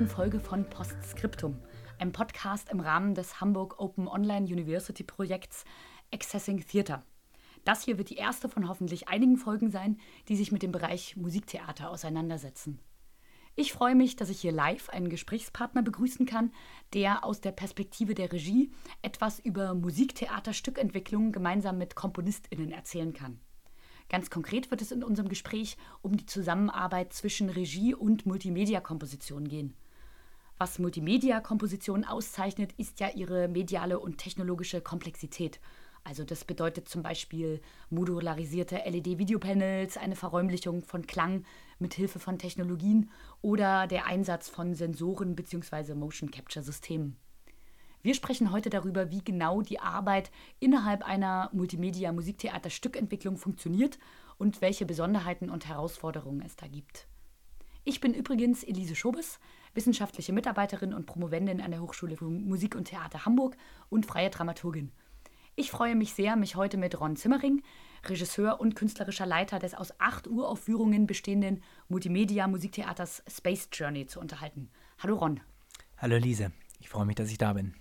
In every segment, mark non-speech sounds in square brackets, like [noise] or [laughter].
Sechsten Folge von Postscriptum, einem Podcast im Rahmen des Hamburg Open Online University Projekts Accessing Theater. Das hier wird die erste von hoffentlich einigen Folgen sein, die sich mit dem Bereich Musiktheater auseinandersetzen. Ich freue mich, dass ich hier live einen Gesprächspartner begrüßen kann, der aus der Perspektive der Regie etwas über Musiktheaterstückentwicklung gemeinsam mit KomponistInnen erzählen kann. Ganz konkret wird es in unserem Gespräch um die Zusammenarbeit zwischen Regie und Multimedia-Komposition gehen. Was Multimedia-Komposition auszeichnet, ist ja ihre mediale und technologische Komplexität – also das bedeutet zum Beispiel modularisierte LED-Videopanels, eine Verräumlichung von Klang mit Hilfe von Technologien oder der Einsatz von Sensoren bzw. Motion Capture Systemen. Wir sprechen heute darüber, wie genau die Arbeit innerhalb einer Multimedia-Musiktheater-Stückentwicklung funktioniert und welche Besonderheiten und Herausforderungen es da gibt. Ich bin übrigens Elise Schobes, wissenschaftliche Mitarbeiterin und Promovendin an der Hochschule für Musik und Theater Hamburg und freie Dramaturgin. Ich freue mich sehr, mich heute mit Ron Zimmering, Regisseur und künstlerischer Leiter des aus acht Uraufführungen bestehenden Multimedia-Musiktheaters Space Journey zu unterhalten. Hallo Ron. Hallo Lise, ich freue mich, dass ich da bin.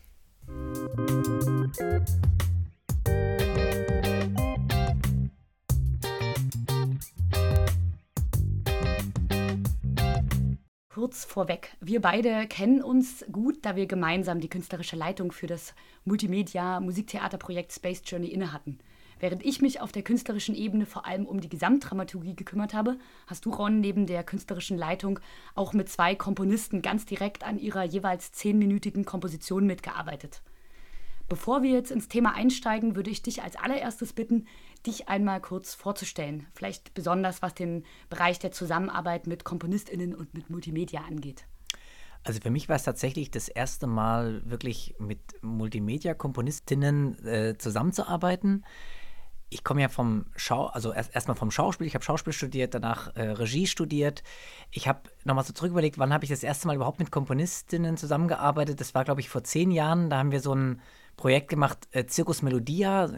Kurz vorweg. Wir beide kennen uns gut, da wir gemeinsam die künstlerische Leitung für das Multimedia-Musiktheaterprojekt Space Journey innehatten. Während ich mich auf der künstlerischen Ebene vor allem um die Gesamtdramaturgie gekümmert habe, hast du, Ron, neben der künstlerischen Leitung auch mit zwei Komponisten ganz direkt an ihrer jeweils zehnminütigen Komposition mitgearbeitet. Bevor wir jetzt ins Thema einsteigen, würde ich dich als allererstes bitten, dich einmal kurz vorzustellen. Vielleicht besonders was den Bereich der Zusammenarbeit mit KomponistInnen und mit Multimedia angeht. Also für mich war es tatsächlich das erste Mal wirklich mit Multimedia-Komponistinnen äh, zusammenzuarbeiten. Ich komme ja vom Schau, also erst erstmal vom Schauspiel. Ich habe Schauspiel studiert, danach äh, Regie studiert. Ich habe nochmal so zurück überlegt, wann habe ich das erste Mal überhaupt mit Komponistinnen zusammengearbeitet. Das war, glaube ich, vor zehn Jahren. Da haben wir so ein Projekt gemacht, äh, Circus Melodia,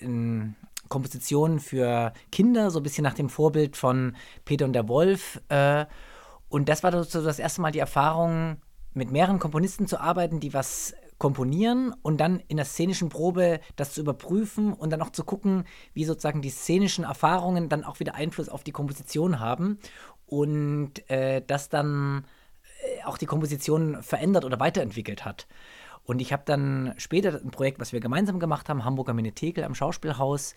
in Kompositionen für Kinder, so ein bisschen nach dem Vorbild von Peter und der Wolf. Äh, und das war so das erste Mal die Erfahrung, mit mehreren Komponisten zu arbeiten, die was komponieren und dann in der szenischen Probe das zu überprüfen und dann auch zu gucken, wie sozusagen die szenischen Erfahrungen dann auch wieder Einfluss auf die Komposition haben und äh, das dann äh, auch die Komposition verändert oder weiterentwickelt hat. Und ich habe dann später ein Projekt, was wir gemeinsam gemacht haben, Hamburger Minitekel am Schauspielhaus,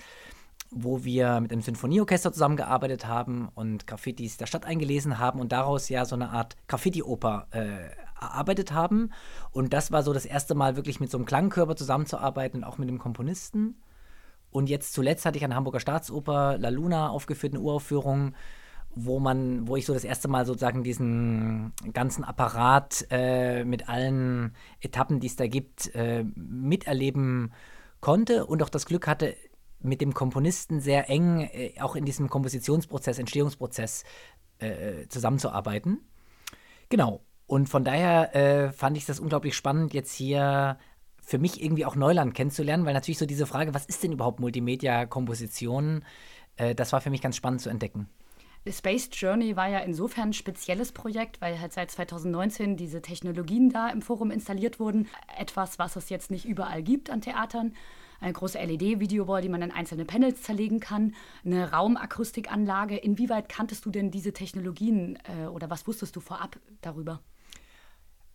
wo wir mit einem Sinfonieorchester zusammengearbeitet haben und Graffitis der Stadt eingelesen haben und daraus ja so eine Art Graffiti-Oper äh, erarbeitet haben. Und das war so das erste Mal wirklich mit so einem Klangkörper zusammenzuarbeiten, auch mit dem Komponisten. Und jetzt zuletzt hatte ich an der Hamburger Staatsoper La Luna aufgeführt, eine Uraufführung, wo man, wo ich so das erste Mal sozusagen diesen ganzen Apparat äh, mit allen Etappen, die es da gibt, äh, miterleben konnte und auch das Glück hatte, mit dem Komponisten sehr eng äh, auch in diesem Kompositionsprozess, Entstehungsprozess äh, zusammenzuarbeiten. Genau. Und von daher äh, fand ich das unglaublich spannend, jetzt hier für mich irgendwie auch Neuland kennenzulernen, weil natürlich so diese Frage, was ist denn überhaupt Multimedia-Komposition, äh, das war für mich ganz spannend zu entdecken. Space Journey war ja insofern ein spezielles Projekt, weil halt seit 2019 diese Technologien da im Forum installiert wurden. Etwas, was es jetzt nicht überall gibt an Theatern. Eine große LED-Videowall, die man in einzelne Panels zerlegen kann. Eine Raumakustikanlage. Inwieweit kanntest du denn diese Technologien äh, oder was wusstest du vorab darüber?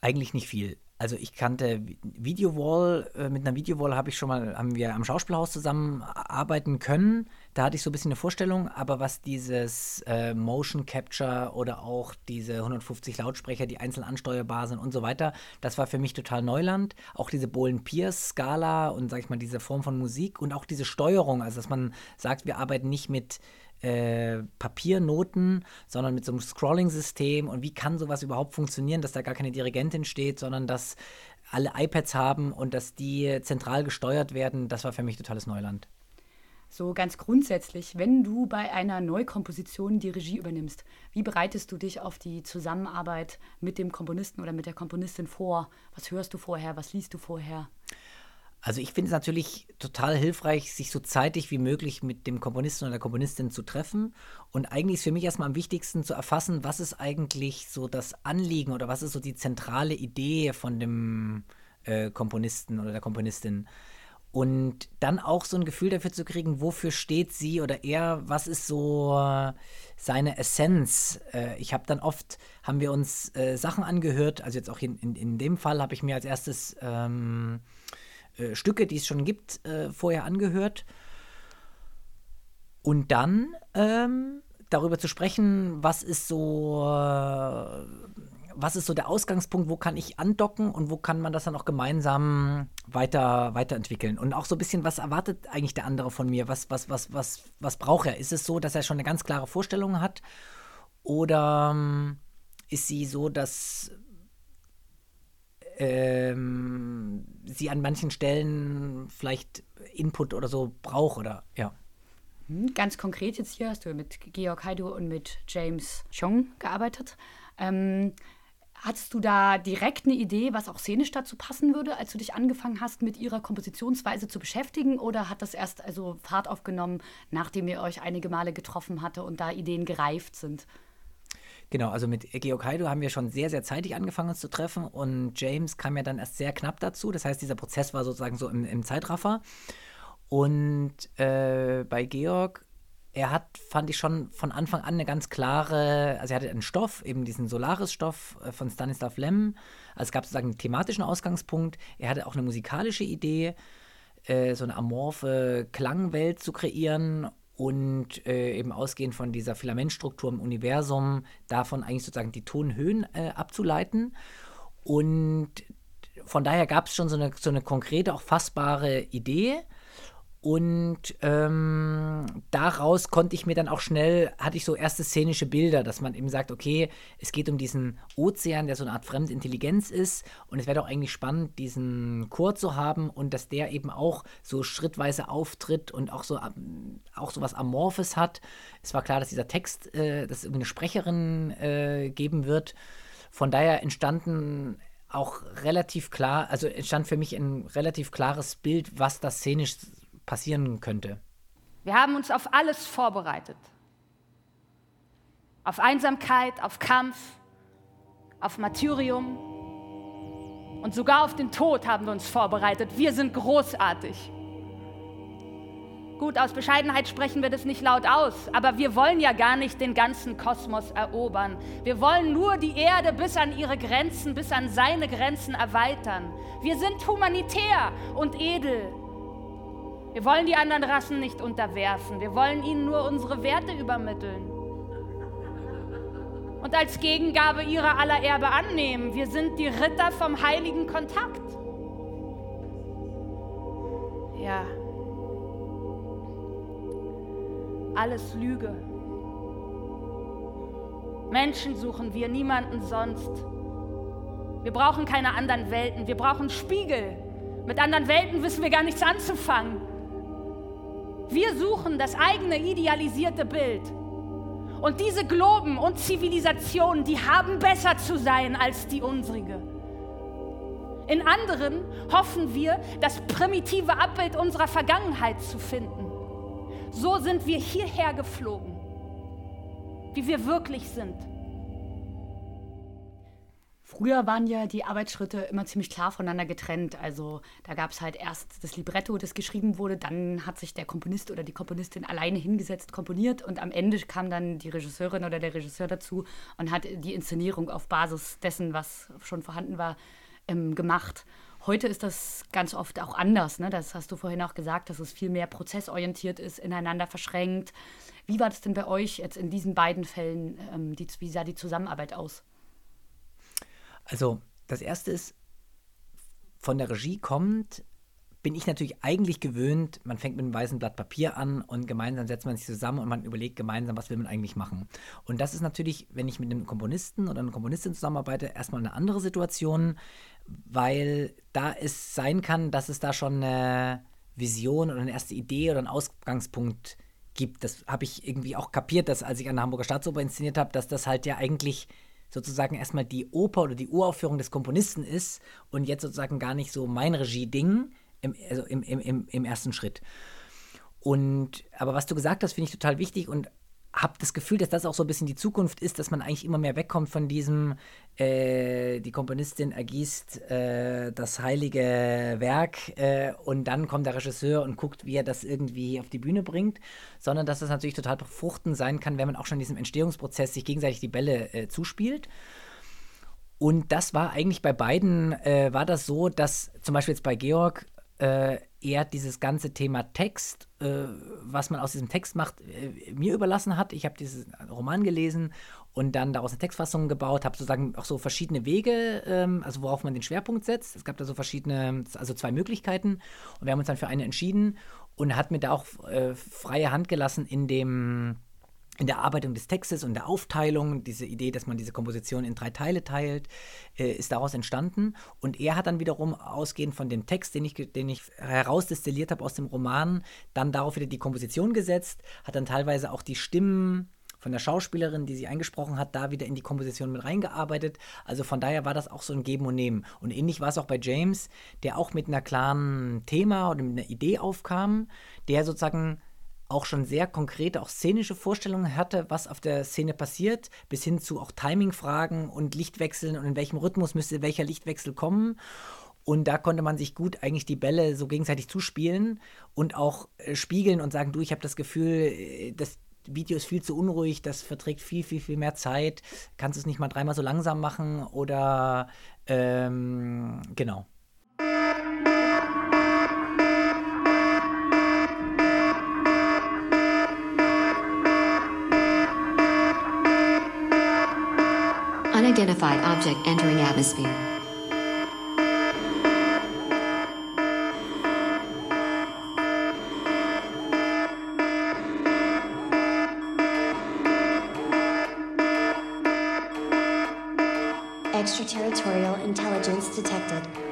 Eigentlich nicht viel. Also ich kannte Videowall, äh, mit einer Videowall habe ich schon mal, haben wir am Schauspielhaus zusammen arbeiten können. Da hatte ich so ein bisschen eine Vorstellung, aber was dieses äh, Motion Capture oder auch diese 150 Lautsprecher, die einzeln ansteuerbar sind und so weiter, das war für mich total Neuland. Auch diese Bohlen-Pierce-Skala und sag ich mal, diese Form von Musik und auch diese Steuerung, also dass man sagt, wir arbeiten nicht mit äh, Papiernoten, sondern mit so einem Scrolling-System. Und wie kann sowas überhaupt funktionieren, dass da gar keine Dirigentin steht, sondern dass alle iPads haben und dass die zentral gesteuert werden, das war für mich totales Neuland. So ganz grundsätzlich, wenn du bei einer Neukomposition die Regie übernimmst, wie bereitest du dich auf die Zusammenarbeit mit dem Komponisten oder mit der Komponistin vor? Was hörst du vorher? Was liest du vorher? Also ich finde es natürlich total hilfreich, sich so zeitig wie möglich mit dem Komponisten oder der Komponistin zu treffen. Und eigentlich ist für mich erstmal am wichtigsten zu erfassen, was ist eigentlich so das Anliegen oder was ist so die zentrale Idee von dem äh, Komponisten oder der Komponistin. Und dann auch so ein Gefühl dafür zu kriegen, wofür steht sie oder er, was ist so äh, seine Essenz. Äh, ich habe dann oft, haben wir uns äh, Sachen angehört, also jetzt auch in, in, in dem Fall habe ich mir als erstes ähm, äh, Stücke, die es schon gibt, äh, vorher angehört. Und dann ähm, darüber zu sprechen, was ist so, was ist so der Ausgangspunkt, wo kann ich andocken und wo kann man das dann auch gemeinsam weiter, weiterentwickeln. Und auch so ein bisschen, was erwartet eigentlich der andere von mir? Was, was, was, was, was braucht er? Ist es so, dass er schon eine ganz klare Vorstellung hat? Oder ähm, ist sie so, dass ähm, sie an manchen Stellen vielleicht Input oder so braucht oder ja. Hm, ganz konkret jetzt hier hast du mit Georg Haidu und mit James Chong gearbeitet. Ähm, hattest du da direkt eine Idee, was auch szenisch dazu passen würde, als du dich angefangen hast, mit ihrer Kompositionsweise zu beschäftigen? Oder hat das erst also Fahrt aufgenommen, nachdem ihr euch einige Male getroffen hatte und da Ideen gereift sind? Genau, also mit Georg Heido haben wir schon sehr, sehr zeitig angefangen uns zu treffen und James kam ja dann erst sehr knapp dazu. Das heißt, dieser Prozess war sozusagen so im, im Zeitraffer. Und äh, bei Georg, er hat, fand ich schon von Anfang an eine ganz klare, also er hatte einen Stoff, eben diesen Solaris-Stoff äh, von Stanislav Lem. Also es gab sozusagen einen thematischen Ausgangspunkt. Er hatte auch eine musikalische Idee, äh, so eine amorphe Klangwelt zu kreieren und äh, eben ausgehend von dieser Filamentstruktur im Universum davon eigentlich sozusagen die Tonhöhen äh, abzuleiten. Und von daher gab es schon so eine, so eine konkrete, auch fassbare Idee. Und ähm, daraus konnte ich mir dann auch schnell, hatte ich so erste szenische Bilder, dass man eben sagt, okay, es geht um diesen Ozean, der so eine Art Fremdintelligenz ist. Und es wäre doch eigentlich spannend, diesen Chor zu haben und dass der eben auch so schrittweise auftritt und auch so, auch so was Amorphes hat. Es war klar, dass dieser Text, äh, dass es irgendwie eine Sprecherin äh, geben wird. Von daher entstanden auch relativ klar, also entstand für mich ein relativ klares Bild, was das szenisch passieren könnte. Wir haben uns auf alles vorbereitet. Auf Einsamkeit, auf Kampf, auf Martyrium und sogar auf den Tod haben wir uns vorbereitet. Wir sind großartig. Gut, aus Bescheidenheit sprechen wir das nicht laut aus, aber wir wollen ja gar nicht den ganzen Kosmos erobern. Wir wollen nur die Erde bis an ihre Grenzen, bis an seine Grenzen erweitern. Wir sind humanitär und edel wir wollen die anderen Rassen nicht unterwerfen. Wir wollen ihnen nur unsere Werte übermitteln. Und als Gegengabe ihrer aller Erbe annehmen. Wir sind die Ritter vom heiligen Kontakt. Ja. Alles Lüge. Menschen suchen wir, niemanden sonst. Wir brauchen keine anderen Welten, wir brauchen Spiegel. Mit anderen Welten wissen wir gar nichts anzufangen. Wir suchen das eigene idealisierte Bild. Und diese Globen und Zivilisationen, die haben besser zu sein als die unsrige. In anderen hoffen wir, das primitive Abbild unserer Vergangenheit zu finden. So sind wir hierher geflogen, wie wir wirklich sind. Früher waren ja die Arbeitsschritte immer ziemlich klar voneinander getrennt. Also da gab es halt erst das Libretto, das geschrieben wurde, dann hat sich der Komponist oder die Komponistin alleine hingesetzt, komponiert und am Ende kam dann die Regisseurin oder der Regisseur dazu und hat die Inszenierung auf Basis dessen, was schon vorhanden war, ähm, gemacht. Heute ist das ganz oft auch anders. Ne? Das hast du vorhin auch gesagt, dass es viel mehr prozessorientiert ist, ineinander verschränkt. Wie war das denn bei euch jetzt in diesen beiden Fällen? Ähm, die, wie sah die Zusammenarbeit aus? Also das Erste ist, von der Regie kommt, bin ich natürlich eigentlich gewöhnt, man fängt mit einem weißen Blatt Papier an und gemeinsam setzt man sich zusammen und man überlegt gemeinsam, was will man eigentlich machen. Und das ist natürlich, wenn ich mit einem Komponisten oder einer Komponistin zusammenarbeite, erstmal eine andere Situation, weil da es sein kann, dass es da schon eine Vision oder eine erste Idee oder einen Ausgangspunkt gibt. Das habe ich irgendwie auch kapiert, dass als ich an der Hamburger Staatsoper inszeniert habe, dass das halt ja eigentlich sozusagen erstmal die Oper oder die Uraufführung des Komponisten ist und jetzt sozusagen gar nicht so mein Regie-Ding, im, also im, im, im ersten Schritt. Und aber was du gesagt hast, finde ich total wichtig und habe das Gefühl, dass das auch so ein bisschen die Zukunft ist, dass man eigentlich immer mehr wegkommt von diesem, äh, die Komponistin ergießt äh, das heilige Werk äh, und dann kommt der Regisseur und guckt, wie er das irgendwie auf die Bühne bringt, sondern dass das natürlich total befruchtend sein kann, wenn man auch schon in diesem Entstehungsprozess sich gegenseitig die Bälle äh, zuspielt. Und das war eigentlich bei beiden, äh, war das so, dass zum Beispiel jetzt bei Georg äh, er dieses ganze Thema Text, äh, was man aus diesem Text macht, äh, mir überlassen hat. Ich habe diesen Roman gelesen und dann daraus eine Textfassung gebaut, habe sozusagen auch so verschiedene Wege, ähm, also worauf man den Schwerpunkt setzt. Es gab da so verschiedene, also zwei Möglichkeiten und wir haben uns dann für eine entschieden und hat mir da auch äh, freie Hand gelassen in dem in der Arbeitung des Textes und der Aufteilung, diese Idee, dass man diese Komposition in drei Teile teilt, äh, ist daraus entstanden. Und er hat dann wiederum, ausgehend von dem Text, den ich, den ich herausdestilliert habe aus dem Roman, dann darauf wieder die Komposition gesetzt, hat dann teilweise auch die Stimmen von der Schauspielerin, die sie eingesprochen hat, da wieder in die Komposition mit reingearbeitet. Also von daher war das auch so ein Geben und Nehmen. Und ähnlich war es auch bei James, der auch mit einer klaren Thema oder mit einer Idee aufkam, der sozusagen auch schon sehr konkrete, auch szenische Vorstellungen hatte, was auf der Szene passiert, bis hin zu auch Timingfragen und Lichtwechseln und in welchem Rhythmus müsste welcher Lichtwechsel kommen. Und da konnte man sich gut eigentlich die Bälle so gegenseitig zuspielen und auch äh, spiegeln und sagen, du, ich habe das Gefühl, äh, das Video ist viel zu unruhig, das verträgt viel, viel, viel mehr Zeit. Kannst du es nicht mal dreimal so langsam machen oder ähm, genau. Unidentified object entering atmosphere. Extraterritorial intelligence detected.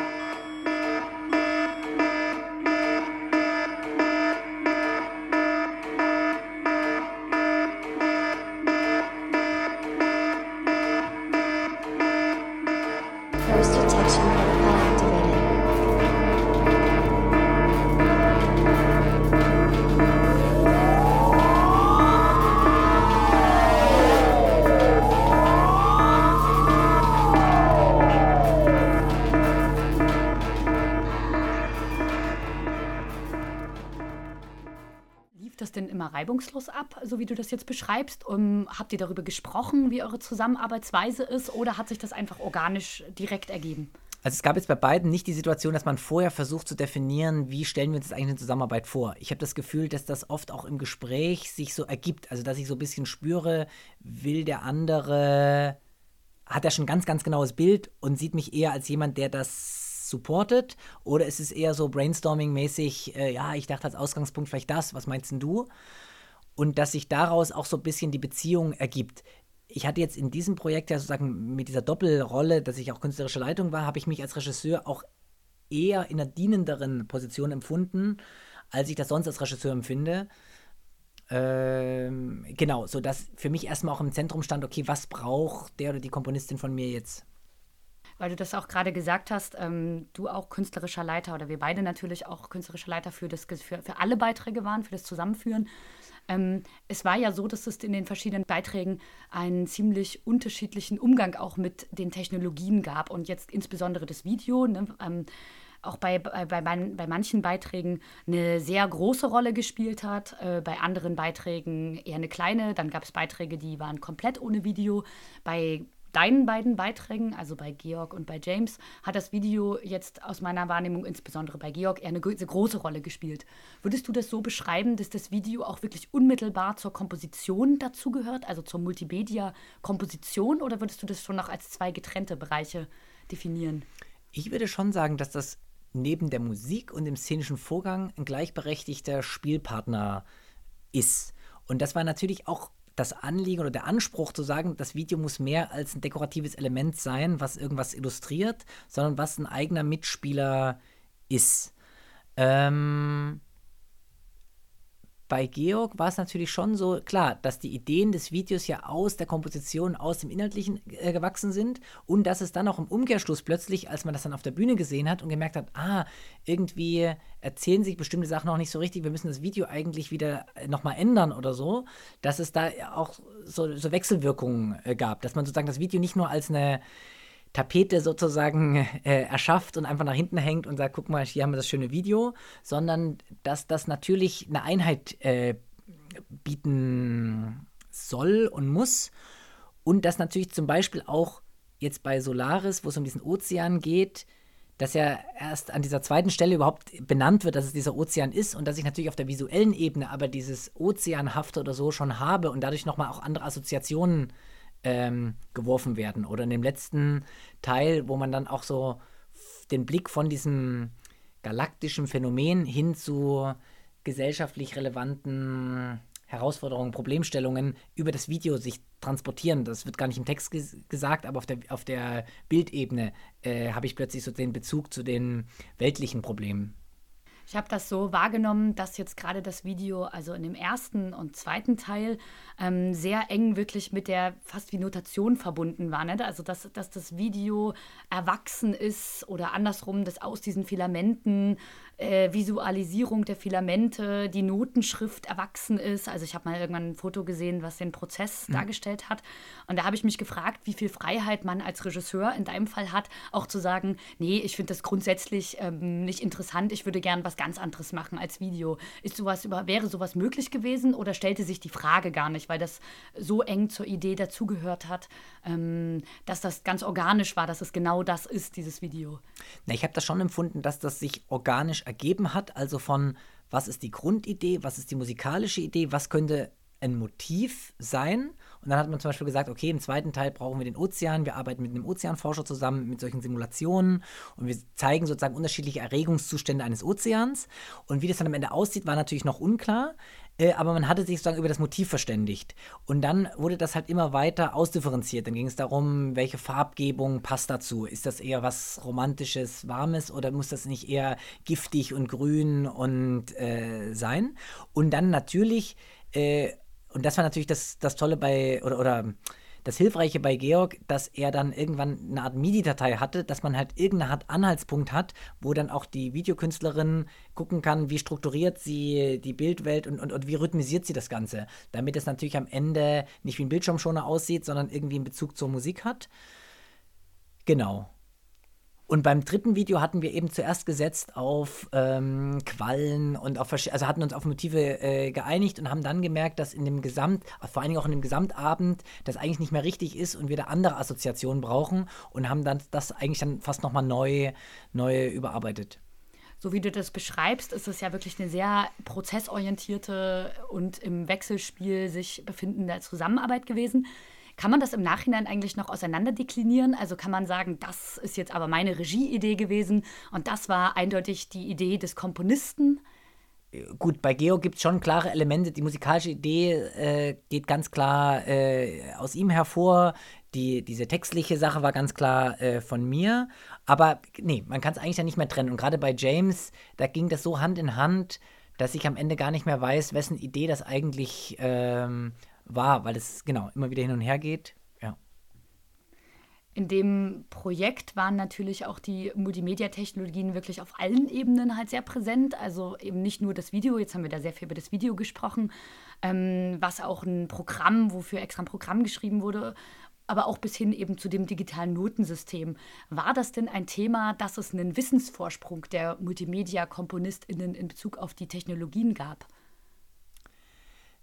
Reibungslos ab, so wie du das jetzt beschreibst? Um, habt ihr darüber gesprochen, wie eure Zusammenarbeitsweise ist, oder hat sich das einfach organisch direkt ergeben? Also es gab jetzt bei beiden nicht die Situation, dass man vorher versucht zu definieren, wie stellen wir uns das eigentlich in Zusammenarbeit vor. Ich habe das Gefühl, dass das oft auch im Gespräch sich so ergibt. Also dass ich so ein bisschen spüre, will der andere, hat er schon ein ganz, ganz genaues Bild und sieht mich eher als jemand, der das supportet? Oder ist es eher so brainstorming-mäßig, äh, ja, ich dachte als Ausgangspunkt vielleicht das, was meinst denn du? Und dass sich daraus auch so ein bisschen die Beziehung ergibt. Ich hatte jetzt in diesem Projekt ja sozusagen mit dieser Doppelrolle, dass ich auch künstlerische Leitung war, habe ich mich als Regisseur auch eher in einer dienenderen Position empfunden, als ich das sonst als Regisseur empfinde. Ähm, genau, sodass für mich erstmal auch im Zentrum stand, okay, was braucht der oder die Komponistin von mir jetzt? weil du das auch gerade gesagt hast, ähm, du auch künstlerischer Leiter oder wir beide natürlich auch künstlerischer Leiter für, das, für, für alle Beiträge waren, für das Zusammenführen. Ähm, es war ja so, dass es in den verschiedenen Beiträgen einen ziemlich unterschiedlichen Umgang auch mit den Technologien gab und jetzt insbesondere das Video. Ne, ähm, auch bei, bei, bei, bei, manchen Beiträgen eine sehr große Rolle gespielt hat, äh, bei anderen Beiträgen eher eine kleine. Dann gab es Beiträge, die waren komplett ohne Video. Bei deinen beiden Beiträgen, also bei Georg und bei James, hat das Video jetzt aus meiner Wahrnehmung, insbesondere bei Georg, eher eine große Rolle gespielt. Würdest du das so beschreiben, dass das Video auch wirklich unmittelbar zur Komposition dazugehört, also zur Multimedia-Komposition, oder würdest du das schon noch als zwei getrennte Bereiche definieren? Ich würde schon sagen, dass das neben der Musik und dem szenischen Vorgang ein gleichberechtigter Spielpartner ist. Und das war natürlich auch das Anliegen oder der Anspruch zu sagen, das Video muss mehr als ein dekoratives Element sein, was irgendwas illustriert, sondern was ein eigener Mitspieler ist. Ähm, bei Georg war es natürlich schon so, klar, dass die Ideen des Videos ja aus der Komposition, aus dem Inhaltlichen äh, gewachsen sind und dass es dann auch im Umkehrschluss plötzlich, als man das dann auf der Bühne gesehen hat und gemerkt hat, ah, irgendwie erzählen sich bestimmte Sachen auch nicht so richtig, wir müssen das Video eigentlich wieder äh, nochmal ändern oder so, dass es da auch so, so Wechselwirkungen äh, gab, dass man sozusagen das Video nicht nur als eine Tapete sozusagen [laughs] äh, erschafft und einfach nach hinten hängt und sagt, guck mal, hier haben wir das schöne Video, sondern dass das natürlich eine Einheit äh, bieten soll und muss. Und dass natürlich zum Beispiel auch jetzt bei Solaris, wo es um diesen Ozean geht, dass ja erst an dieser zweiten Stelle überhaupt benannt wird, dass es dieser Ozean ist und dass ich natürlich auf der visuellen Ebene aber dieses Ozeanhafte oder so schon habe und dadurch nochmal auch andere Assoziationen äh, ähm, geworfen werden. Oder in dem letzten Teil, wo man dann auch so den Blick von diesem galaktischen Phänomen hin zu gesellschaftlich relevanten Herausforderungen, Problemstellungen über das Video sich transportieren. Das wird gar nicht im Text ges gesagt, aber auf der, auf der Bildebene äh, habe ich plötzlich so den Bezug zu den weltlichen Problemen. Ich habe das so wahrgenommen, dass jetzt gerade das Video, also in dem ersten und zweiten Teil, ähm, sehr eng wirklich mit der fast wie Notation verbunden war. Ne? Also, dass, dass das Video erwachsen ist oder andersrum, dass aus diesen Filamenten äh, Visualisierung der Filamente, die Notenschrift erwachsen ist. Also ich habe mal irgendwann ein Foto gesehen, was den Prozess mhm. dargestellt hat. Und da habe ich mich gefragt, wie viel Freiheit man als Regisseur in deinem Fall hat, auch zu sagen, nee, ich finde das grundsätzlich ähm, nicht interessant, ich würde gern was ganz anderes machen als Video. Ist sowas über, wäre sowas möglich gewesen oder stellte sich die Frage gar nicht, weil das so eng zur Idee dazugehört hat, ähm, dass das ganz organisch war, dass es genau das ist, dieses Video? Na, ich habe das schon empfunden, dass das sich organisch ergeben hat, also von was ist die Grundidee, was ist die musikalische Idee, was könnte ein Motiv sein. Und dann hat man zum Beispiel gesagt, okay, im zweiten Teil brauchen wir den Ozean, wir arbeiten mit einem Ozeanforscher zusammen mit solchen Simulationen und wir zeigen sozusagen unterschiedliche Erregungszustände eines Ozeans. Und wie das dann am Ende aussieht, war natürlich noch unklar. Äh, aber man hatte sich sozusagen über das Motiv verständigt. Und dann wurde das halt immer weiter ausdifferenziert. Dann ging es darum, welche Farbgebung passt dazu. Ist das eher was Romantisches, Warmes oder muss das nicht eher giftig und grün und äh, sein? Und dann natürlich, äh, und das war natürlich das, das Tolle bei, oder, oder das Hilfreiche bei Georg, dass er dann irgendwann eine Art MIDI-Datei hatte, dass man halt irgendeine Art Anhaltspunkt hat, wo dann auch die Videokünstlerin gucken kann, wie strukturiert sie die Bildwelt und, und, und wie rhythmisiert sie das Ganze. Damit es natürlich am Ende nicht wie ein Bildschirmschoner aussieht, sondern irgendwie einen Bezug zur Musik hat. Genau. Und beim dritten Video hatten wir eben zuerst gesetzt auf ähm, Quallen und auf also hatten uns auf Motive äh, geeinigt und haben dann gemerkt, dass in dem Gesamt, vor allen Dingen auch in dem Gesamtabend, das eigentlich nicht mehr richtig ist und wir da andere Assoziationen brauchen und haben dann das eigentlich dann fast nochmal neu, neu überarbeitet so wie du das beschreibst, ist es ja wirklich eine sehr prozessorientierte und im Wechselspiel sich befindende Zusammenarbeit gewesen. Kann man das im Nachhinein eigentlich noch auseinanderdeklinieren? Also kann man sagen, das ist jetzt aber meine Regieidee gewesen und das war eindeutig die Idee des Komponisten? Gut, bei Geo gibt es schon klare Elemente. Die musikalische Idee äh, geht ganz klar äh, aus ihm hervor. Die, diese textliche Sache war ganz klar äh, von mir. Aber nee, man kann es eigentlich ja nicht mehr trennen. Und gerade bei James, da ging das so Hand in Hand, dass ich am Ende gar nicht mehr weiß, wessen Idee das eigentlich ähm, war, weil es genau immer wieder hin und her geht. Ja. In dem Projekt waren natürlich auch die Multimedia-Technologien wirklich auf allen Ebenen halt sehr präsent. Also eben nicht nur das Video, jetzt haben wir da sehr viel über das Video gesprochen, ähm, was auch ein Programm, wofür extra ein Programm geschrieben wurde, aber auch bis hin eben zu dem digitalen Notensystem. War das denn ein Thema, dass es einen Wissensvorsprung der Multimedia-KomponistInnen in Bezug auf die Technologien gab?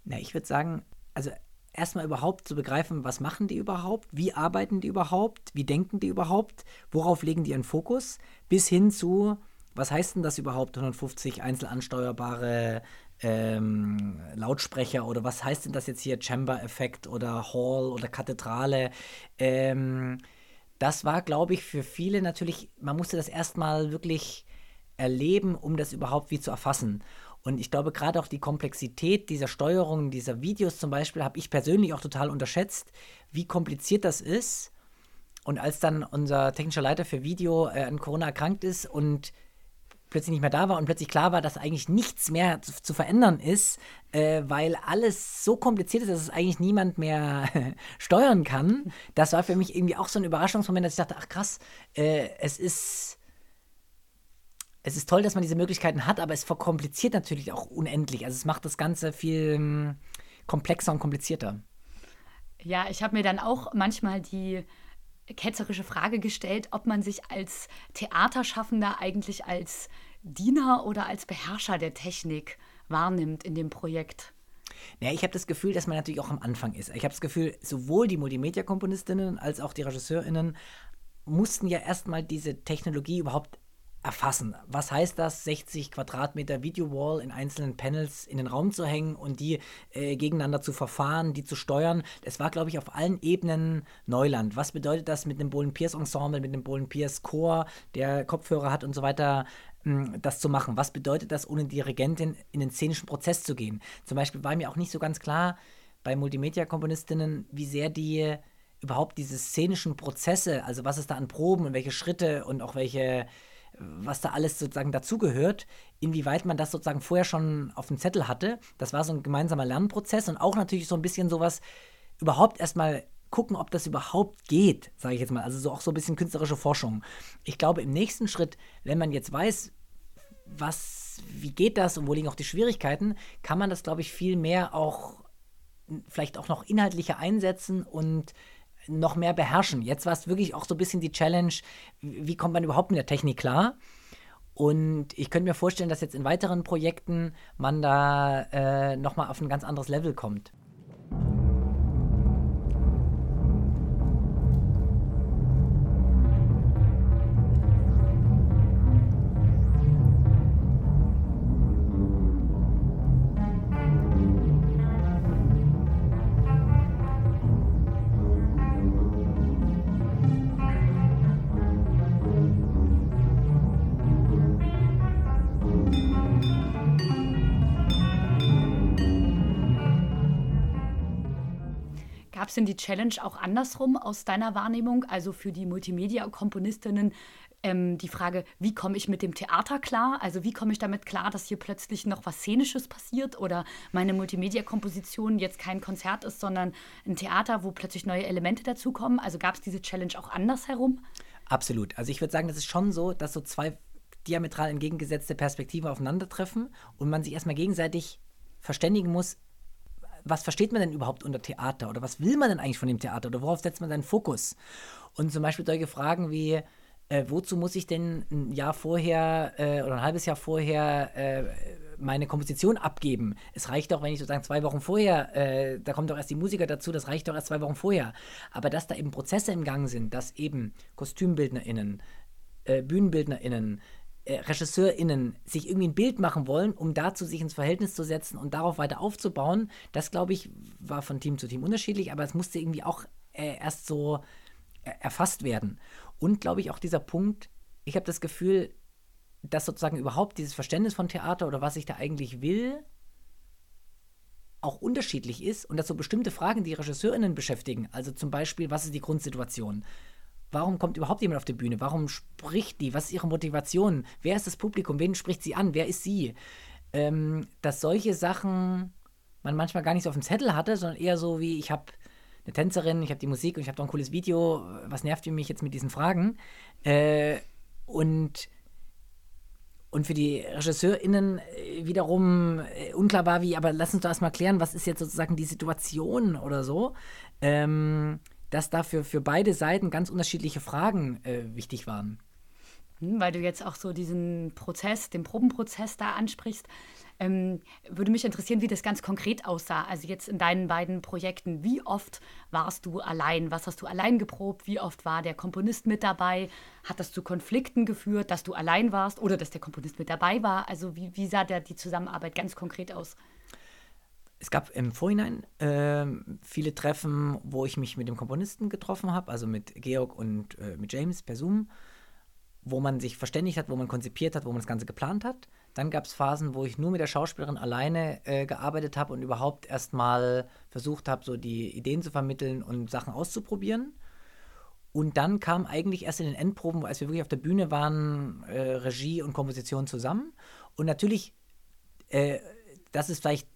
Na, ich würde sagen, also erstmal überhaupt zu begreifen, was machen die überhaupt, wie arbeiten die überhaupt, wie denken die überhaupt, worauf legen die ihren Fokus, bis hin zu, was heißt denn das überhaupt, 150 einzelansteuerbare ähm, Lautsprecher oder was heißt denn das jetzt hier, Chamber-Effekt oder Hall oder Kathedrale? Ähm, das war, glaube ich, für viele natürlich, man musste das erstmal wirklich erleben, um das überhaupt wie zu erfassen. Und ich glaube, gerade auch die Komplexität dieser Steuerung, dieser Videos zum Beispiel, habe ich persönlich auch total unterschätzt, wie kompliziert das ist. Und als dann unser technischer Leiter für Video äh, an Corona erkrankt ist und plötzlich nicht mehr da war und plötzlich klar war, dass eigentlich nichts mehr zu, zu verändern ist, äh, weil alles so kompliziert ist, dass es eigentlich niemand mehr [laughs] steuern kann. Das war für mich irgendwie auch so ein Überraschungsmoment, dass ich dachte, ach krass, äh, es ist es ist toll, dass man diese Möglichkeiten hat, aber es verkompliziert natürlich auch unendlich. Also es macht das Ganze viel hm, komplexer und komplizierter. Ja, ich habe mir dann auch manchmal die ketzerische Frage gestellt, ob man sich als Theaterschaffender eigentlich als Diener oder als Beherrscher der Technik wahrnimmt in dem Projekt. Ja, ich habe das Gefühl, dass man natürlich auch am Anfang ist. Ich habe das Gefühl, sowohl die Multimedia-Komponistinnen als auch die RegisseurInnen mussten ja erstmal diese Technologie überhaupt erfassen. Was heißt das, 60 Quadratmeter Video-Wall in einzelnen Panels in den Raum zu hängen und die äh, gegeneinander zu verfahren, die zu steuern? Das war, glaube ich, auf allen Ebenen Neuland. Was bedeutet das mit dem Bohlen Pierce Ensemble, mit dem Bohlen Pierce Chor, der Kopfhörer hat und so weiter? Hm, das zu machen. Was bedeutet das, ohne Dirigentin in den szenischen Prozess zu gehen? Zum Beispiel war mir auch nicht so ganz klar bei Multimedia-Komponistinnen, wie sehr die überhaupt diese szenischen Prozesse, also was ist da an Proben und welche Schritte und auch welche was da alles sozusagen dazugehört, inwieweit man das sozusagen vorher schon auf dem Zettel hatte. Das war so ein gemeinsamer Lernprozess und auch natürlich so ein bisschen sowas, überhaupt erstmal gucken, ob das überhaupt geht, sage ich jetzt mal. Also so auch so ein bisschen künstlerische Forschung. Ich glaube, im nächsten Schritt, wenn man jetzt weiß, was, wie geht das und wo liegen auch die Schwierigkeiten, kann man das, glaube ich, viel mehr auch vielleicht auch noch inhaltlicher einsetzen und noch mehr beherrschen. Jetzt war es wirklich auch so ein bisschen die Challenge, wie kommt man überhaupt mit der Technik klar? Und ich könnte mir vorstellen, dass jetzt in weiteren Projekten man da äh, nochmal auf ein ganz anderes Level kommt. Es denn die Challenge auch andersrum aus deiner Wahrnehmung? Also für die Multimedia-Komponistinnen ähm, die Frage, wie komme ich mit dem Theater klar? Also wie komme ich damit klar, dass hier plötzlich noch was Szenisches passiert oder meine Multimedia-Komposition jetzt kein Konzert ist, sondern ein Theater, wo plötzlich neue Elemente dazukommen? Also gab es diese Challenge auch andersherum? Absolut. Also ich würde sagen, das ist schon so, dass so zwei diametral entgegengesetzte Perspektiven aufeinandertreffen und man sich erstmal gegenseitig verständigen muss, was versteht man denn überhaupt unter Theater oder was will man denn eigentlich von dem Theater oder worauf setzt man seinen Fokus? Und zum Beispiel solche Fragen wie, äh, wozu muss ich denn ein Jahr vorher äh, oder ein halbes Jahr vorher äh, meine Komposition abgeben? Es reicht doch, wenn ich sozusagen zwei Wochen vorher, äh, da kommen doch erst die Musiker dazu, das reicht doch erst zwei Wochen vorher. Aber dass da eben Prozesse im Gang sind, dass eben KostümbildnerInnen, äh, BühnenbildnerInnen, äh, RegisseurInnen sich irgendwie ein Bild machen wollen, um dazu sich ins Verhältnis zu setzen und darauf weiter aufzubauen, das glaube ich, war von Team zu Team unterschiedlich, aber es musste irgendwie auch äh, erst so äh, erfasst werden. Und glaube ich auch dieser Punkt, ich habe das Gefühl, dass sozusagen überhaupt dieses Verständnis von Theater oder was ich da eigentlich will, auch unterschiedlich ist und dass so bestimmte Fragen die RegisseurInnen beschäftigen, also zum Beispiel, was ist die Grundsituation? Warum kommt überhaupt jemand auf die Bühne? Warum spricht die? Was ist ihre Motivation? Wer ist das Publikum? Wen spricht sie an? Wer ist sie? Ähm, dass solche Sachen man manchmal gar nicht so auf dem Zettel hatte, sondern eher so wie, ich habe eine Tänzerin, ich habe die Musik und ich habe doch ein cooles Video. Was nervt ihr mich jetzt mit diesen Fragen? Äh, und und für die RegisseurInnen äh, wiederum äh, unklar war, wie, aber lass uns doch erstmal klären, was ist jetzt sozusagen die Situation oder so. Ähm, dass dafür für beide Seiten ganz unterschiedliche Fragen äh, wichtig waren. Hm, weil du jetzt auch so diesen Prozess, den Probenprozess da ansprichst, ähm, würde mich interessieren, wie das ganz konkret aussah. Also jetzt in deinen beiden Projekten, wie oft warst du allein? Was hast du allein geprobt? Wie oft war der Komponist mit dabei? Hat das zu Konflikten geführt, dass du allein warst oder dass der Komponist mit dabei war? Also wie, wie sah der, die Zusammenarbeit ganz konkret aus? Es gab im Vorhinein äh, viele Treffen, wo ich mich mit dem Komponisten getroffen habe, also mit Georg und äh, mit James per Zoom, wo man sich verständigt hat, wo man konzipiert hat, wo man das Ganze geplant hat. Dann gab es Phasen, wo ich nur mit der Schauspielerin alleine äh, gearbeitet habe und überhaupt erstmal versucht habe, so die Ideen zu vermitteln und Sachen auszuprobieren. Und dann kam eigentlich erst in den Endproben, als wir wirklich auf der Bühne waren, äh, Regie und Komposition zusammen. Und natürlich, äh, das ist vielleicht,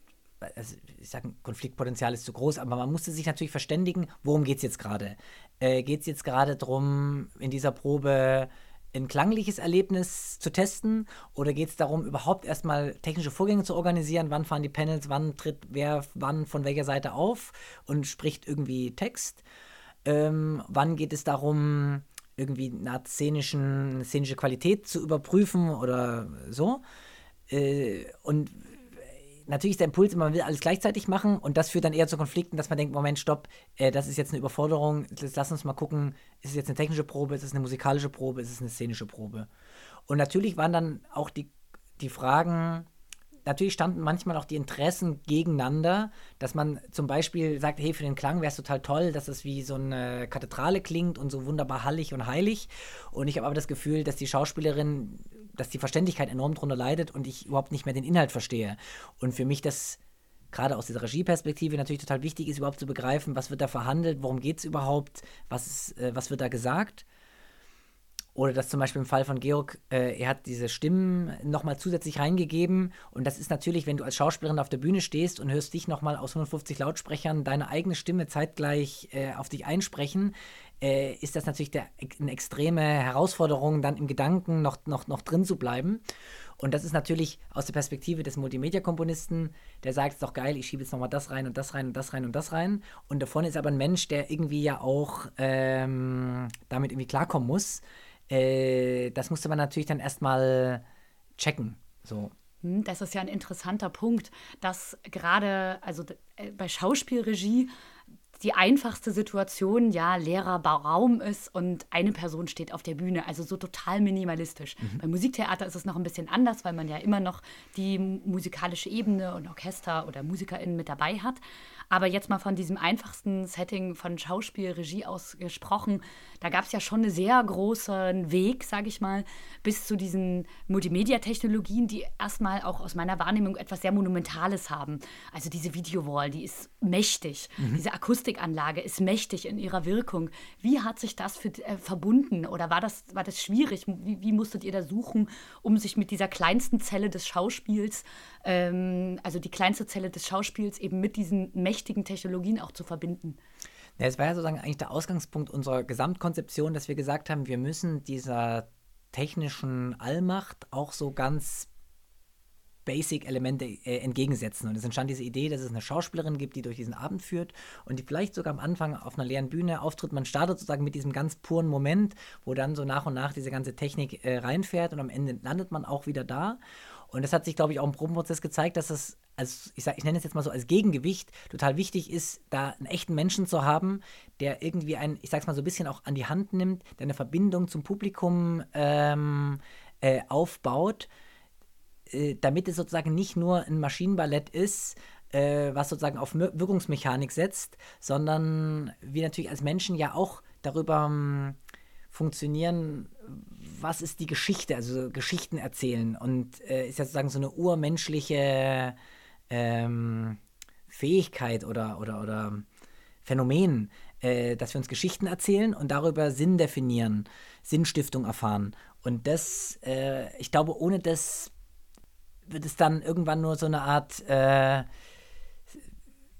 also ich sage, Konfliktpotenzial ist zu groß, aber man musste sich natürlich verständigen, worum geht es jetzt gerade? Äh, geht es jetzt gerade darum, in dieser Probe ein klangliches Erlebnis zu testen oder geht es darum, überhaupt erstmal technische Vorgänge zu organisieren? Wann fahren die Panels, wann tritt wer wann von welcher Seite auf und spricht irgendwie Text? Ähm, wann geht es darum, irgendwie eine szenischen, szenische Qualität zu überprüfen oder so? Äh, und natürlich ist der Impuls immer, man will alles gleichzeitig machen und das führt dann eher zu Konflikten, dass man denkt, Moment, stopp, äh, das ist jetzt eine Überforderung, lass uns mal gucken, ist es jetzt eine technische Probe, ist es eine musikalische Probe, ist es eine szenische Probe? Und natürlich waren dann auch die, die Fragen, natürlich standen manchmal auch die Interessen gegeneinander, dass man zum Beispiel sagt, hey, für den Klang wäre es total toll, dass es wie so eine Kathedrale klingt und so wunderbar hallig und heilig. Und ich habe aber das Gefühl, dass die Schauspielerin, dass die Verständlichkeit enorm darunter leidet und ich überhaupt nicht mehr den Inhalt verstehe. Und für mich das gerade aus dieser Regieperspektive natürlich total wichtig ist, überhaupt zu begreifen, was wird da verhandelt, worum geht es überhaupt, was, äh, was wird da gesagt. Oder dass zum Beispiel im Fall von Georg, äh, er hat diese Stimmen nochmal zusätzlich reingegeben. Und das ist natürlich, wenn du als Schauspielerin auf der Bühne stehst und hörst dich nochmal aus 150 Lautsprechern deine eigene Stimme zeitgleich äh, auf dich einsprechen, äh, ist das natürlich der, eine extreme Herausforderung, dann im Gedanken noch, noch, noch drin zu bleiben. Und das ist natürlich aus der Perspektive des Multimedia-Komponisten, der sagt, es doch geil, ich schiebe jetzt nochmal das rein und das rein und das rein und das rein. Und davon ist aber ein Mensch, der irgendwie ja auch ähm, damit irgendwie klarkommen muss äh, das musste man natürlich dann erstmal checken. So. Hm, das ist ja ein interessanter Punkt, dass gerade, also äh, bei Schauspielregie die einfachste Situation ja leerer Raum ist und eine Person steht auf der Bühne, also so total minimalistisch. Mhm. Beim Musiktheater ist es noch ein bisschen anders, weil man ja immer noch die musikalische Ebene und Orchester oder MusikerInnen mit dabei hat. Aber jetzt mal von diesem einfachsten Setting von Schauspiel, Regie aus gesprochen, da gab es ja schon einen sehr großen Weg, sage ich mal, bis zu diesen Multimedia-Technologien, die erstmal auch aus meiner Wahrnehmung etwas sehr Monumentales haben. Also diese Videowall, die ist mächtig. Mhm. Diese Akustikanlage ist mächtig in ihrer Wirkung. Wie hat sich das für, äh, verbunden oder war das, war das schwierig? Wie, wie, musstet ihr da suchen, um sich mit dieser kleinsten Zelle des Schauspiels, ähm, also die kleinste Zelle des Schauspiels eben mit diesen mächtigen Technologien auch zu verbinden. Es war ja sozusagen eigentlich der Ausgangspunkt unserer Gesamtkonzeption, dass wir gesagt haben, wir müssen dieser technischen Allmacht auch so ganz Basic-Elemente äh, entgegensetzen. Und es entstand diese Idee, dass es eine Schauspielerin gibt, die durch diesen Abend führt und die vielleicht sogar am Anfang auf einer leeren Bühne auftritt. Man startet sozusagen mit diesem ganz puren Moment, wo dann so nach und nach diese ganze Technik äh, reinfährt und am Ende landet man auch wieder da. Und das hat sich, glaube ich, auch im Probenprozess gezeigt, dass es, als, ich, sag, ich nenne es jetzt mal so als Gegengewicht, total wichtig ist, da einen echten Menschen zu haben, der irgendwie ein, ich sag's mal so ein bisschen auch an die Hand nimmt, der eine Verbindung zum Publikum ähm, äh, aufbaut, äh, damit es sozusagen nicht nur ein Maschinenballett ist, äh, was sozusagen auf Wirkungsmechanik setzt, sondern wir natürlich als Menschen ja auch darüber ähm, funktionieren, was ist die Geschichte, also Geschichten erzählen und äh, ist ja sozusagen so eine urmenschliche ähm, Fähigkeit oder, oder, oder Phänomen, äh, dass wir uns Geschichten erzählen und darüber Sinn definieren, Sinnstiftung erfahren. Und das, äh, ich glaube, ohne das wird es dann irgendwann nur so eine Art, äh,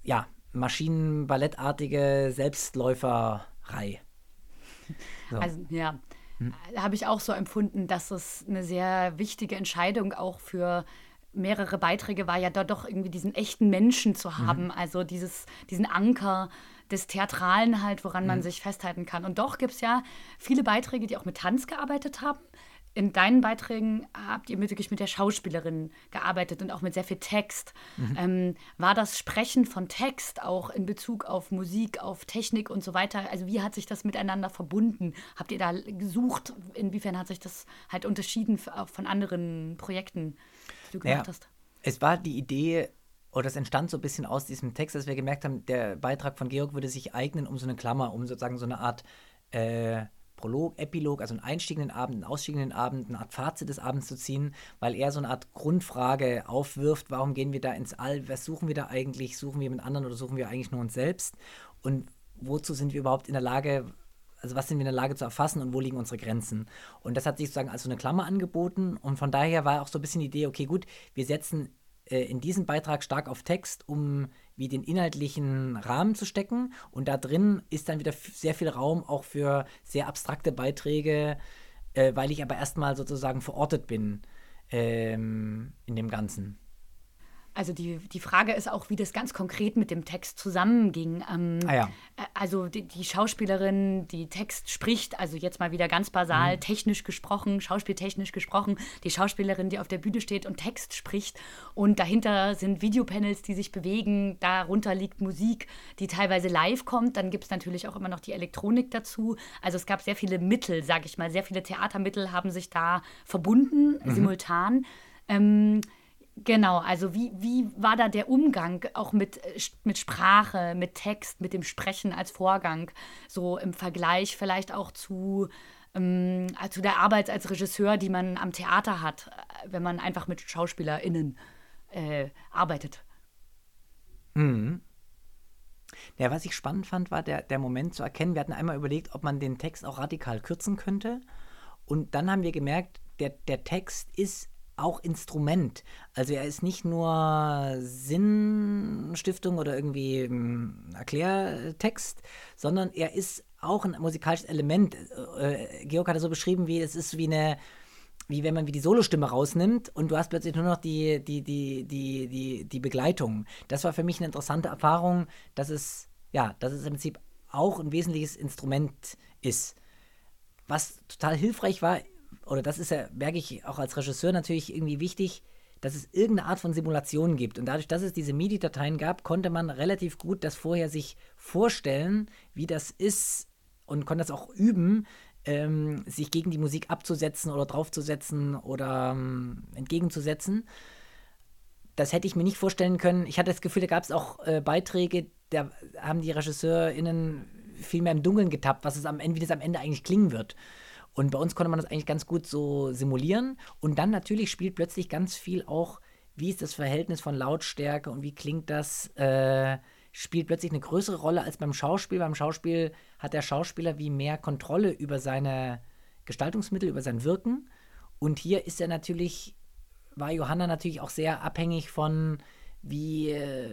ja, Maschinenballettartige Selbstläuferei. So. Also, ja, hm. habe ich auch so empfunden, dass es eine sehr wichtige Entscheidung auch für mehrere Beiträge war, ja da doch irgendwie diesen echten Menschen zu mhm. haben, mhm. also dieses, diesen Anker des Theatralen halt, woran mhm. man sich festhalten kann. Und doch gibt es ja viele Beiträge, die auch mit Tanz gearbeitet haben, in deinen Beiträgen habt ihr wirklich mit der Schauspielerin gearbeitet und auch mit sehr viel Text. Mhm. Ähm, war das Sprechen von Text auch in Bezug auf Musik, auf Technik und so weiter? Also wie hat sich das miteinander verbunden? Habt ihr da gesucht? Inwiefern hat sich das halt unterschieden von anderen Projekten, die du gemacht ja, hast? Es war die Idee, oder es entstand so ein bisschen aus diesem Text, dass wir gemerkt haben, der Beitrag von Georg würde sich eignen, um so eine Klammer, um sozusagen so eine Art äh, Prolog, Epilog, also einen einstiegenden Abend, einen ausstiegenden Abend, eine Art Fazit des Abends zu ziehen, weil er so eine Art Grundfrage aufwirft, warum gehen wir da ins All, was suchen wir da eigentlich, suchen wir mit anderen oder suchen wir eigentlich nur uns selbst und wozu sind wir überhaupt in der Lage, also was sind wir in der Lage zu erfassen und wo liegen unsere Grenzen. Und das hat sich sozusagen als so eine Klammer angeboten und von daher war auch so ein bisschen die Idee, okay, gut, wir setzen in diesen Beitrag stark auf Text, um wie den inhaltlichen Rahmen zu stecken und da drin ist dann wieder sehr viel Raum auch für sehr abstrakte Beiträge, äh, weil ich aber erstmal sozusagen verortet bin ähm, in dem Ganzen. Also die, die Frage ist auch, wie das ganz konkret mit dem Text zusammenging. Ähm, ah ja. Äh, also die, die, Schauspielerin, die Text spricht, also jetzt mal wieder ganz basal, mhm. technisch gesprochen, schauspieltechnisch gesprochen, die Schauspielerin, die auf der Bühne steht und Text spricht und dahinter sind Videopanels, die sich bewegen, darunter liegt Musik, die teilweise live kommt, dann gibt es natürlich auch immer noch die Elektronik dazu. Also es gab sehr viele Mittel, sage ich mal, sehr viele Theatermittel haben sich da verbunden, mhm. simultan. Ähm, Genau, also wie, wie war da der Umgang auch mit, äh, mit Sprache, mit Text, mit dem Sprechen als Vorgang, so im Vergleich vielleicht auch zu, ähm, zu der Arbeit als Regisseur, die man am Theater hat, äh, wenn man einfach mit SchauspielerInnen äh, arbeitet? Mhm. Ja, was ich spannend fand, war der, der Moment zu erkennen, wir hatten einmal überlegt, ob man den Text auch radikal kürzen könnte. Und dann haben wir gemerkt, der, der Text ist auch Instrument. Also er ist nicht nur Sinnstiftung oder irgendwie ähm, Erklärtext, sondern er ist auch ein musikalisches Element. Äh, Georg hat es so beschrieben, wie es ist wie eine wie wenn man wie die Solostimme rausnimmt und du hast plötzlich nur noch die, die, die, die, die, die Begleitung. Das war für mich eine interessante Erfahrung, dass es, ja, dass es im Prinzip auch ein wesentliches Instrument ist. Was total hilfreich war, oder das ist ja, merke ich auch als Regisseur natürlich irgendwie wichtig, dass es irgendeine Art von Simulation gibt. Und dadurch, dass es diese MIDI-Dateien gab, konnte man relativ gut das vorher sich vorstellen, wie das ist und konnte das auch üben, ähm, sich gegen die Musik abzusetzen oder draufzusetzen oder ähm, entgegenzusetzen. Das hätte ich mir nicht vorstellen können. Ich hatte das Gefühl, da gab es auch äh, Beiträge, da haben die RegisseurInnen viel mehr im Dunkeln getappt, was es am Ende, wie das am Ende eigentlich klingen wird. Und bei uns konnte man das eigentlich ganz gut so simulieren. Und dann natürlich spielt plötzlich ganz viel auch, wie ist das Verhältnis von Lautstärke und wie klingt das, äh, spielt plötzlich eine größere Rolle als beim Schauspiel. Beim Schauspiel hat der Schauspieler wie mehr Kontrolle über seine Gestaltungsmittel, über sein Wirken. Und hier ist er natürlich, war Johanna natürlich auch sehr abhängig von, wie, äh,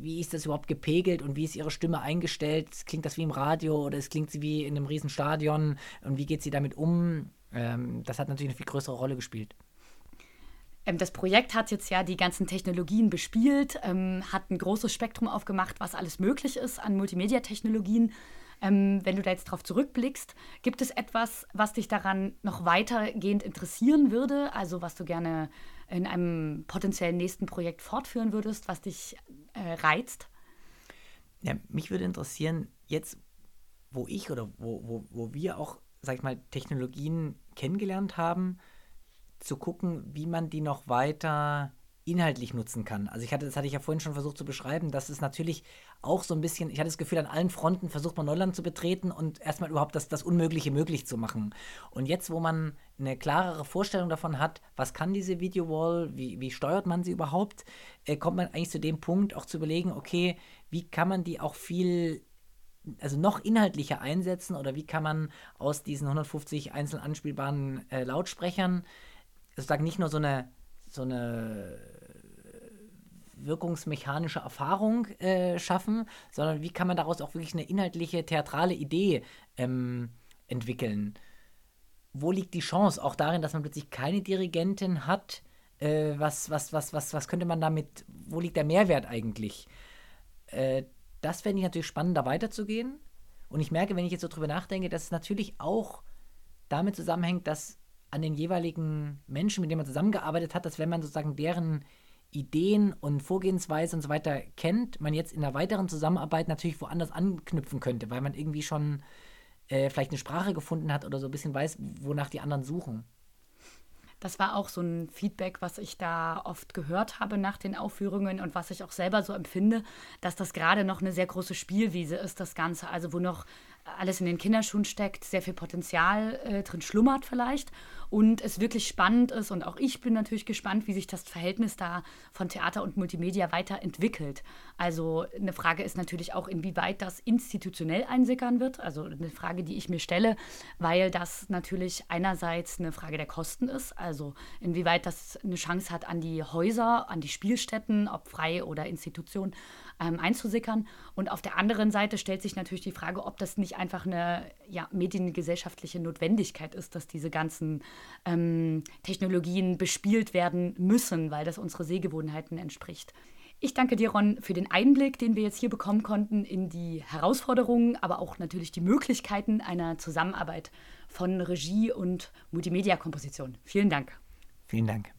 wie ist das überhaupt gepegelt und wie ist ihre Stimme eingestellt? Klingt das wie im Radio oder es klingt sie wie in einem Riesenstadion und wie geht sie damit um? Ähm, das hat natürlich eine viel größere Rolle gespielt. Ähm, das Projekt hat jetzt ja die ganzen Technologien bespielt, ähm, hat ein großes Spektrum aufgemacht, was alles möglich ist an Multimedia-Technologien. Ähm, wenn du da jetzt drauf zurückblickst, gibt es etwas, was dich daran noch weitergehend interessieren würde? Also was du gerne in einem potenziellen nächsten Projekt fortführen würdest, was dich äh, reizt? Ja, mich würde interessieren, jetzt, wo ich oder wo, wo, wo wir auch, sag ich mal, Technologien kennengelernt haben, zu gucken, wie man die noch weiter inhaltlich nutzen kann. Also ich hatte, das hatte ich ja vorhin schon versucht zu beschreiben, dass es natürlich auch so ein bisschen, ich hatte das Gefühl, an allen Fronten versucht man Neuland zu betreten und erstmal überhaupt das, das Unmögliche möglich zu machen. Und jetzt, wo man eine klarere Vorstellung davon hat, was kann diese Video-Wall, wie, wie steuert man sie überhaupt, äh, kommt man eigentlich zu dem Punkt, auch zu überlegen, okay, wie kann man die auch viel also noch inhaltlicher einsetzen oder wie kann man aus diesen 150 einzeln anspielbaren äh, Lautsprechern sozusagen nicht nur so eine so eine wirkungsmechanische Erfahrung äh, schaffen, sondern wie kann man daraus auch wirklich eine inhaltliche, theatrale Idee ähm, entwickeln. Wo liegt die Chance? Auch darin, dass man plötzlich keine Dirigentin hat. Äh, was, was, was, was, was könnte man damit, wo liegt der Mehrwert eigentlich? Äh, das fände ich natürlich spannend, da weiterzugehen. Und ich merke, wenn ich jetzt so drüber nachdenke, dass es natürlich auch damit zusammenhängt, dass an den jeweiligen Menschen, mit denen man zusammengearbeitet hat, dass wenn man sozusagen deren Ideen und Vorgehensweise und so weiter kennt, man jetzt in einer weiteren Zusammenarbeit natürlich woanders anknüpfen könnte, weil man irgendwie schon äh, vielleicht eine Sprache gefunden hat oder so ein bisschen weiß, wonach die anderen suchen. Das war auch so ein Feedback, was ich da oft gehört habe nach den Aufführungen und was ich auch selber so empfinde, dass das gerade noch eine sehr große Spielwiese ist, das Ganze. Also wo noch alles in den Kinderschuhen steckt, sehr viel Potenzial äh, drin schlummert vielleicht und es wirklich spannend ist und auch ich bin natürlich gespannt, wie sich das Verhältnis da von Theater und Multimedia weiterentwickelt. Also eine Frage ist natürlich auch, inwieweit das institutionell einsickern wird. Also eine Frage, die ich mir stelle, weil das natürlich einerseits eine Frage der Kosten ist, also inwieweit das eine Chance hat, an die Häuser, an die Spielstätten, ob frei oder Institution, ähm, einzusickern. Und auf der anderen Seite stellt sich natürlich die Frage, ob das nicht einfach eine ja, mediengesellschaftliche Notwendigkeit ist, dass diese ganzen ähm, Technologien bespielt werden müssen, weil das unsere Sehgewohnheiten entspricht. Ich danke dir, Ron, für den Einblick, den wir jetzt hier bekommen konnten in die Herausforderungen, aber auch natürlich die Möglichkeiten einer Zusammenarbeit von Regie und Multimedia-Komposition. Vielen Dank. Vielen Dank.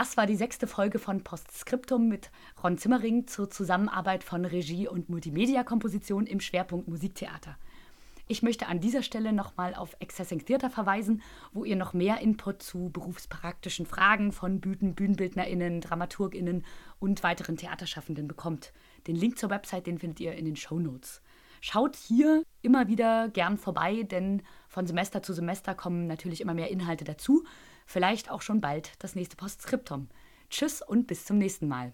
Das war die sechste Folge von Postskriptum mit Ron Zimmering zur Zusammenarbeit von Regie und Multimedia-Komposition im Schwerpunkt Musiktheater. Ich möchte an dieser Stelle nochmal auf Accessing Theater verweisen, wo ihr noch mehr Input zu berufspraktischen Fragen von Bühnen, BühnenbildnerInnen, DramaturgInnen und weiteren Theaterschaffenden bekommt. Den Link zur Website, den findet ihr in den Show Notes. Schaut hier immer wieder gern vorbei, denn von Semester zu Semester kommen natürlich immer mehr Inhalte dazu Vielleicht auch schon bald das nächste Postskriptum. Tschüss und bis zum nächsten Mal.